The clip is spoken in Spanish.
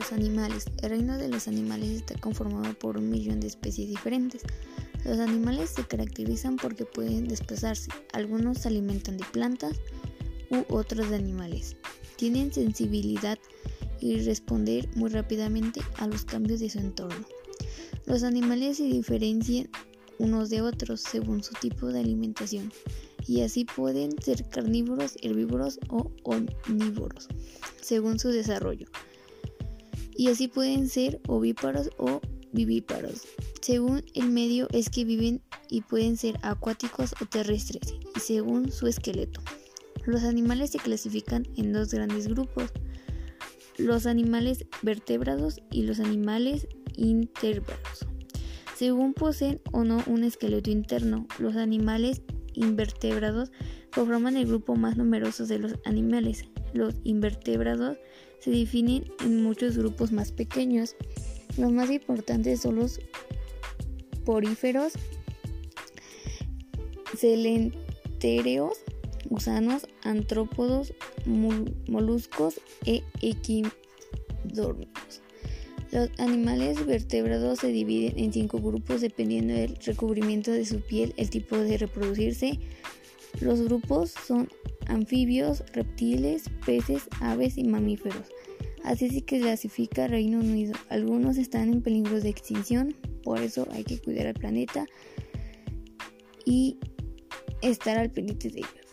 los animales. El reino de los animales está conformado por un millón de especies diferentes. Los animales se caracterizan porque pueden desplazarse. Algunos se alimentan de plantas u otros de animales. Tienen sensibilidad y responder muy rápidamente a los cambios de su entorno. Los animales se diferencian unos de otros según su tipo de alimentación y así pueden ser carnívoros, herbívoros o omnívoros según su desarrollo. Y así pueden ser ovíparos o vivíparos según el medio es que viven y pueden ser acuáticos o terrestres y según su esqueleto. Los animales se clasifican en dos grandes grupos, los animales vertebrados y los animales invertebrados. Según poseen o no un esqueleto interno, los animales invertebrados conforman el grupo más numeroso de los animales. Los invertebrados se definen en muchos grupos más pequeños. Los más importantes son los poríferos, celentéreos, gusanos, antrópodos, moluscos e equidormios. Los animales vertebrados se dividen en cinco grupos dependiendo del recubrimiento de su piel, el tipo de reproducirse. Los grupos son anfibios, reptiles, peces, aves y mamíferos. Así se clasifica Reino Unido. Algunos están en peligro de extinción, por eso hay que cuidar al planeta y estar al pendiente de ellos.